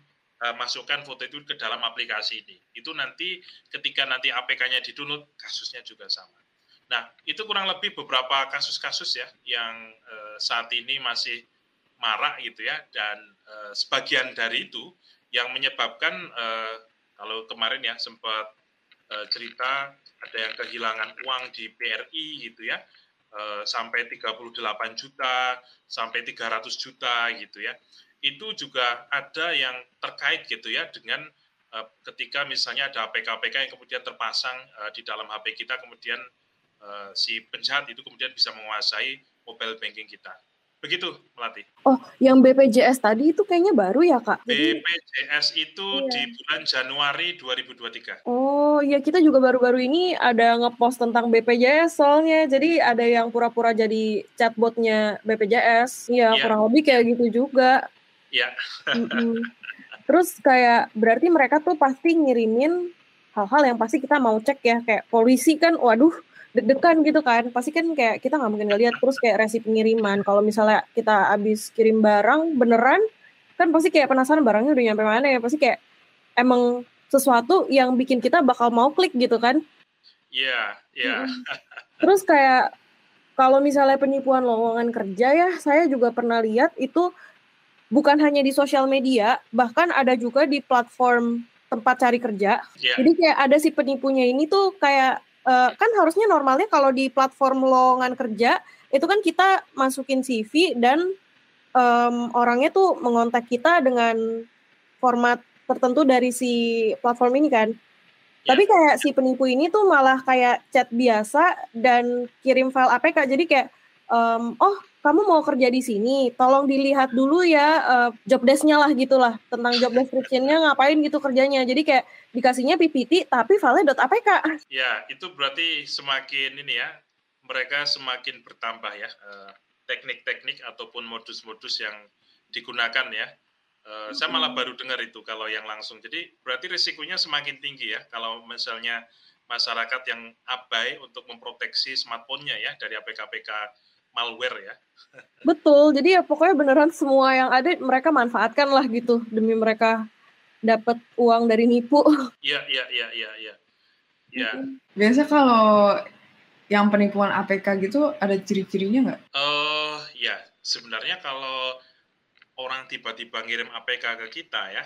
uh, masukkan foto itu ke dalam aplikasi ini. Itu nanti ketika nanti APK-nya didownload, kasusnya juga sama. Nah, itu kurang lebih beberapa kasus-kasus ya yang uh, saat ini masih marak gitu ya, dan uh, sebagian dari itu yang menyebabkan uh, kalau kemarin ya sempat uh, cerita ada yang kehilangan uang di BRI gitu ya. Uh, sampai 38 juta sampai 300 juta gitu ya. Itu juga ada yang terkait gitu ya dengan uh, ketika misalnya ada APK-APK yang kemudian terpasang uh, di dalam HP kita kemudian uh, si penjahat itu kemudian bisa menguasai mobile banking kita Begitu, Melati. Oh, yang BPJS tadi itu kayaknya baru ya, Kak? BPJS itu iya. di bulan Januari 2023. Oh, ya kita juga baru-baru ini ada ngepost tentang BPJS soalnya. Jadi ada yang pura-pura jadi chatbotnya BPJS. Iya, ya. kurang lebih kayak gitu juga. Iya. Terus kayak berarti mereka tuh pasti ngirimin hal-hal yang pasti kita mau cek ya. Kayak polisi kan, waduh deg-degan gitu kan pasti kan kayak kita nggak mungkin ngeliat terus kayak resi pengiriman kalau misalnya kita habis kirim barang beneran kan pasti kayak penasaran barangnya udah nyampe mana ya pasti kayak emang sesuatu yang bikin kita bakal mau klik gitu kan iya yeah, iya yeah. terus kayak kalau misalnya penipuan lowongan kerja ya saya juga pernah lihat itu bukan hanya di sosial media bahkan ada juga di platform tempat cari kerja. Yeah. Jadi kayak ada si penipunya ini tuh kayak uh, kan harusnya normalnya kalau di platform lowongan kerja itu kan kita masukin CV dan um, orangnya tuh mengontak kita dengan format tertentu dari si platform ini kan. Yeah. Tapi kayak si penipu ini tuh malah kayak chat biasa dan kirim file APK. Jadi kayak um, oh kamu mau kerja di sini, tolong dilihat dulu ya uh, job desk-nya lah gitulah tentang job description-nya ngapain gitu kerjanya. Jadi kayak dikasihnya PPT tapi file.apk. Ya, itu berarti semakin ini ya, mereka semakin bertambah ya uh, teknik-teknik ataupun modus-modus yang digunakan ya. Uh, saya malah baru dengar itu kalau yang langsung. Jadi berarti risikonya semakin tinggi ya kalau misalnya masyarakat yang abai untuk memproteksi smartphone-nya ya dari APK-APK malware ya. Betul, jadi ya pokoknya beneran semua yang ada mereka manfaatkan lah gitu demi mereka dapat uang dari nipu. Iya, iya, iya, iya, iya. Ya. Biasa kalau yang penipuan APK gitu ada ciri-cirinya nggak? Eh, uh, ya sebenarnya kalau orang tiba-tiba ngirim APK ke kita ya,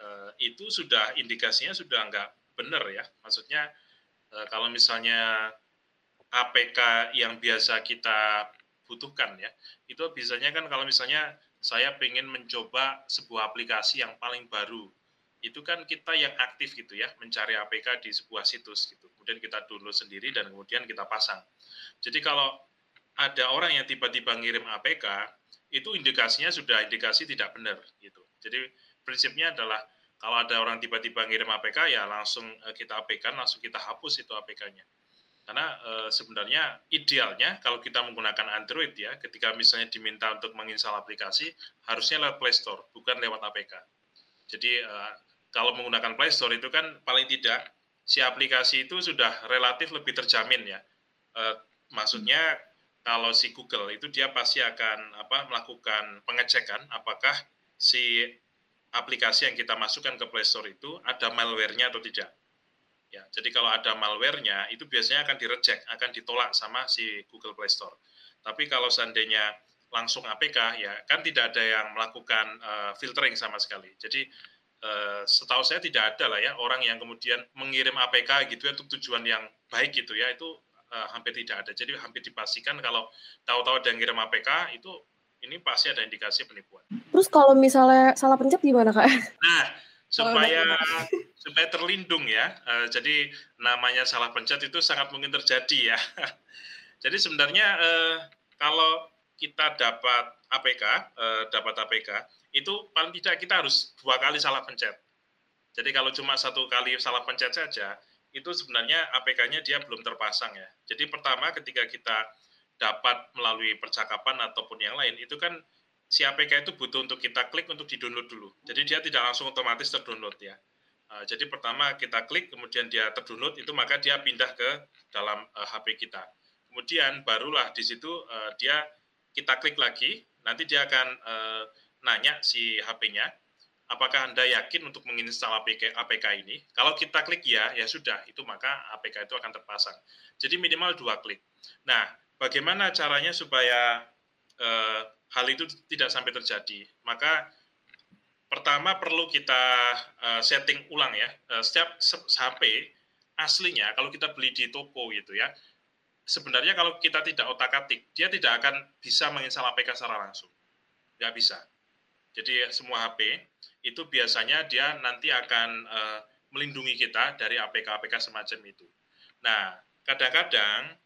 uh, itu sudah indikasinya sudah nggak benar ya. Maksudnya uh, kalau misalnya APK yang biasa kita butuhkan ya itu biasanya kan kalau misalnya saya ingin mencoba sebuah aplikasi yang paling baru. Itu kan kita yang aktif gitu ya, mencari APK di sebuah situs gitu. Kemudian kita download sendiri dan kemudian kita pasang. Jadi kalau ada orang yang tiba-tiba ngirim APK, itu indikasinya sudah indikasi tidak benar gitu. Jadi prinsipnya adalah kalau ada orang tiba-tiba ngirim APK ya langsung eh, kita APK, langsung kita hapus itu APK-nya. Karena e, sebenarnya idealnya kalau kita menggunakan Android ya, ketika misalnya diminta untuk menginstal aplikasi, harusnya lewat Play Store, bukan lewat APK. Jadi e, kalau menggunakan Play Store itu kan paling tidak si aplikasi itu sudah relatif lebih terjamin ya. E, maksudnya kalau si Google itu dia pasti akan apa melakukan pengecekan apakah si aplikasi yang kita masukkan ke Play Store itu ada malware-nya atau tidak. Ya, jadi kalau ada malware-nya itu biasanya akan direject, akan ditolak sama si Google Play Store. Tapi kalau seandainya langsung APK ya kan tidak ada yang melakukan uh, filtering sama sekali. Jadi uh, setahu saya tidak ada lah ya orang yang kemudian mengirim APK gitu ya untuk tujuan yang baik gitu ya itu uh, hampir tidak ada. Jadi hampir dipastikan kalau tahu-tahu ada yang ngirim APK itu ini pasti ada indikasi penipuan. Terus kalau misalnya salah pencet gimana kak? Nah supaya supaya terlindung ya. Uh, jadi namanya salah pencet itu sangat mungkin terjadi ya. jadi sebenarnya uh, kalau kita dapat APK, uh, eh, dapat APK, itu paling tidak kita harus dua kali salah pencet. Jadi kalau cuma satu kali salah pencet saja, itu sebenarnya APK-nya dia belum terpasang ya. Jadi pertama ketika kita dapat melalui percakapan ataupun yang lain, itu kan si APK itu butuh untuk kita klik untuk di-download dulu. Jadi dia tidak langsung otomatis terdownload ya. Uh, jadi pertama kita klik, kemudian dia terdownload, itu maka dia pindah ke dalam eh, HP kita. Kemudian barulah di situ uh, dia kita klik lagi, nanti dia akan nanya si HP-nya, apakah Anda yakin untuk menginstal APK, APK ini? Kalau kita klik ya, ya sudah, itu maka APK itu akan terpasang. Jadi minimal dua klik. Nah, bagaimana caranya supaya hal itu tidak sampai terjadi. Maka pertama perlu kita uh, setting ulang ya. Uh, setiap HP aslinya kalau kita beli di toko gitu ya, sebenarnya kalau kita tidak otak-atik, dia tidak akan bisa menginstal APK secara langsung. Tidak bisa. Jadi semua HP itu biasanya dia nanti akan uh, melindungi kita dari APK-APK semacam itu. Nah, kadang-kadang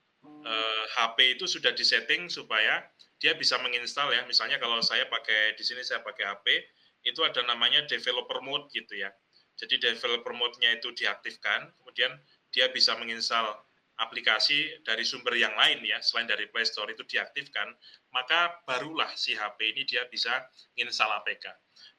uh, HP itu sudah disetting supaya dia bisa menginstal ya. Misalnya kalau saya pakai di sini saya pakai HP, itu ada namanya developer mode gitu ya. Jadi developer mode-nya itu diaktifkan, kemudian dia bisa menginstal aplikasi dari sumber yang lain ya, selain dari Play Store itu diaktifkan, maka barulah si HP ini dia bisa menginstal APK.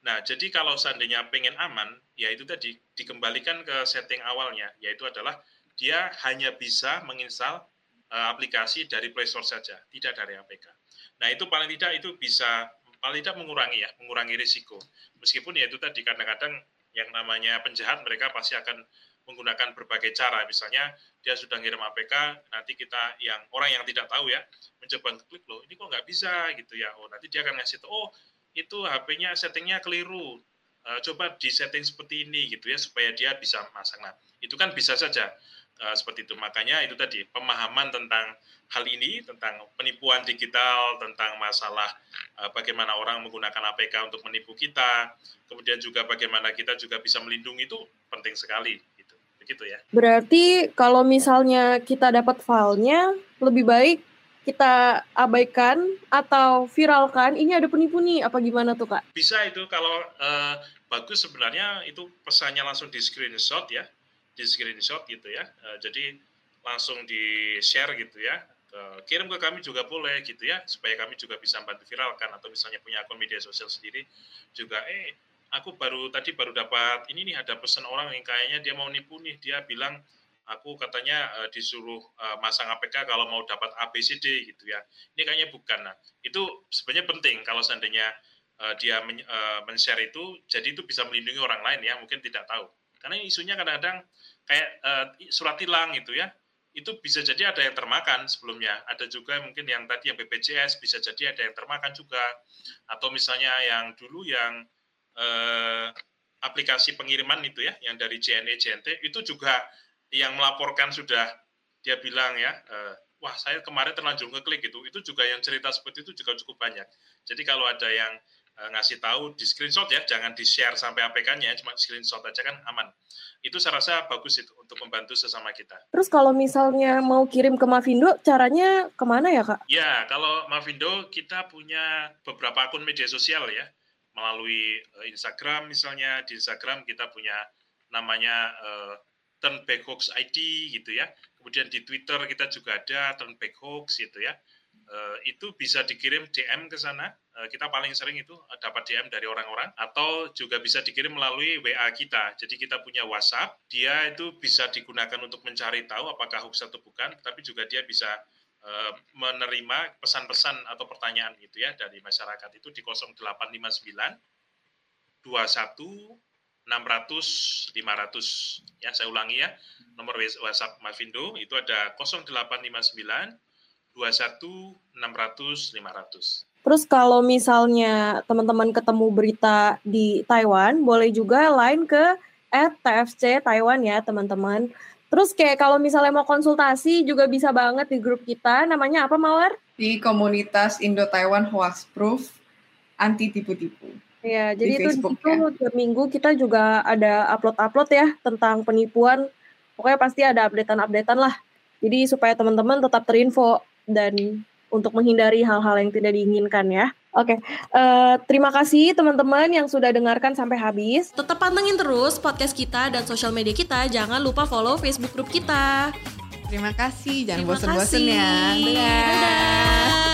Nah, jadi kalau seandainya pengen aman, ya itu tadi dikembalikan ke setting awalnya, yaitu adalah dia hanya bisa menginstal uh, aplikasi dari Play Store saja, tidak dari APK. Nah, itu paling tidak itu bisa paling tidak mengurangi ya, mengurangi risiko. Meskipun ya itu tadi kadang-kadang yang namanya penjahat mereka pasti akan menggunakan berbagai cara. Misalnya dia sudah ngirim APK, nanti kita yang orang yang tidak tahu ya mencoba klik loh, ini kok nggak bisa gitu ya. Oh nanti dia akan ngasih tahu, oh itu HP-nya settingnya keliru. Uh, coba di setting seperti ini gitu ya supaya dia bisa masang. Nah itu kan bisa saja uh, seperti itu. Makanya itu tadi pemahaman tentang hal ini, tentang penipuan digital, tentang masalah uh, bagaimana orang menggunakan APK untuk menipu kita, kemudian juga bagaimana kita juga bisa melindungi itu penting sekali. Gitu. Begitu ya. Berarti kalau misalnya kita dapat filenya, lebih baik kita abaikan atau viralkan ini ada penipu nih apa gimana tuh kak? Bisa itu kalau uh, bagus sebenarnya itu pesannya langsung di screenshot ya di screenshot gitu ya. Uh, jadi langsung di share gitu ya. Uh, kirim ke kami juga boleh gitu ya supaya kami juga bisa bantu viralkan atau misalnya punya akun media sosial sendiri juga eh aku baru tadi baru dapat ini nih ada pesan orang yang kayaknya dia mau nipu nih dia bilang aku katanya uh, disuruh uh, masang APK kalau mau dapat ABCD gitu ya. Ini kayaknya bukan. Nah, itu sebenarnya penting kalau seandainya dia men, men-share itu, jadi itu bisa melindungi orang lain ya, mungkin tidak tahu. Karena isunya kadang-kadang kayak uh, surat tilang gitu ya. Itu bisa jadi ada yang termakan sebelumnya. Ada juga mungkin yang tadi yang BPJS bisa jadi ada yang termakan juga. Atau misalnya yang dulu yang uh, aplikasi pengiriman itu ya yang dari JNE JNT itu juga yang melaporkan sudah. Dia bilang ya uh, wah saya kemarin terlanjur ngeklik gitu. Itu juga yang cerita seperti itu juga cukup banyak. Jadi kalau ada yang ngasih tahu di screenshot ya, jangan di share sampai APK-nya, cuma screenshot aja kan aman. Itu saya rasa bagus itu untuk membantu sesama kita. Terus kalau misalnya mau kirim ke Mavindo, caranya ke mana ya kak? Ya, kalau Mavindo kita punya beberapa akun media sosial ya, melalui uh, Instagram misalnya, di Instagram kita punya namanya uh, Turn Back Hoax ID gitu ya. Kemudian di Twitter kita juga ada Turn Back Hoax gitu ya. Uh, itu bisa dikirim DM ke sana. Uh, kita paling sering itu dapat DM dari orang-orang atau juga bisa dikirim melalui WA kita. Jadi kita punya WhatsApp, dia itu bisa digunakan untuk mencari tahu apakah hoax atau bukan, tapi juga dia bisa uh, menerima pesan-pesan atau pertanyaan gitu ya dari masyarakat itu di 0859 21 600 500 ya saya ulangi ya nomor WhatsApp Mavindo itu ada 0859 21 600 500 Terus kalau misalnya teman-teman ketemu berita di Taiwan, boleh juga line ke at TFC Taiwan ya teman-teman. Terus kayak kalau misalnya mau konsultasi juga bisa banget di grup kita. Namanya apa Mawar? Di komunitas Indo Taiwan Hoax Proof anti tipu-tipu. Ya, jadi itu Facebook, itu ya. tiap minggu kita juga ada upload-upload ya tentang penipuan. Pokoknya pasti ada updatean-updatean lah. Jadi supaya teman-teman tetap terinfo dan untuk menghindari hal-hal yang tidak diinginkan ya. Oke, okay. uh, eh, terima kasih teman-teman yang sudah dengarkan sampai habis. Tetap pantengin terus podcast kita dan sosial media kita. Jangan lupa follow Facebook grup kita. Terima kasih, jangan bosan-bosan ya. Dadah. Dadah.